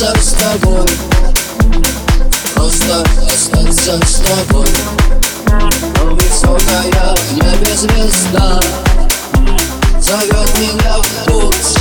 остаться с тобой. Просто остаться с тобой. А Но высокая в небе звезда Зовет меня в путь.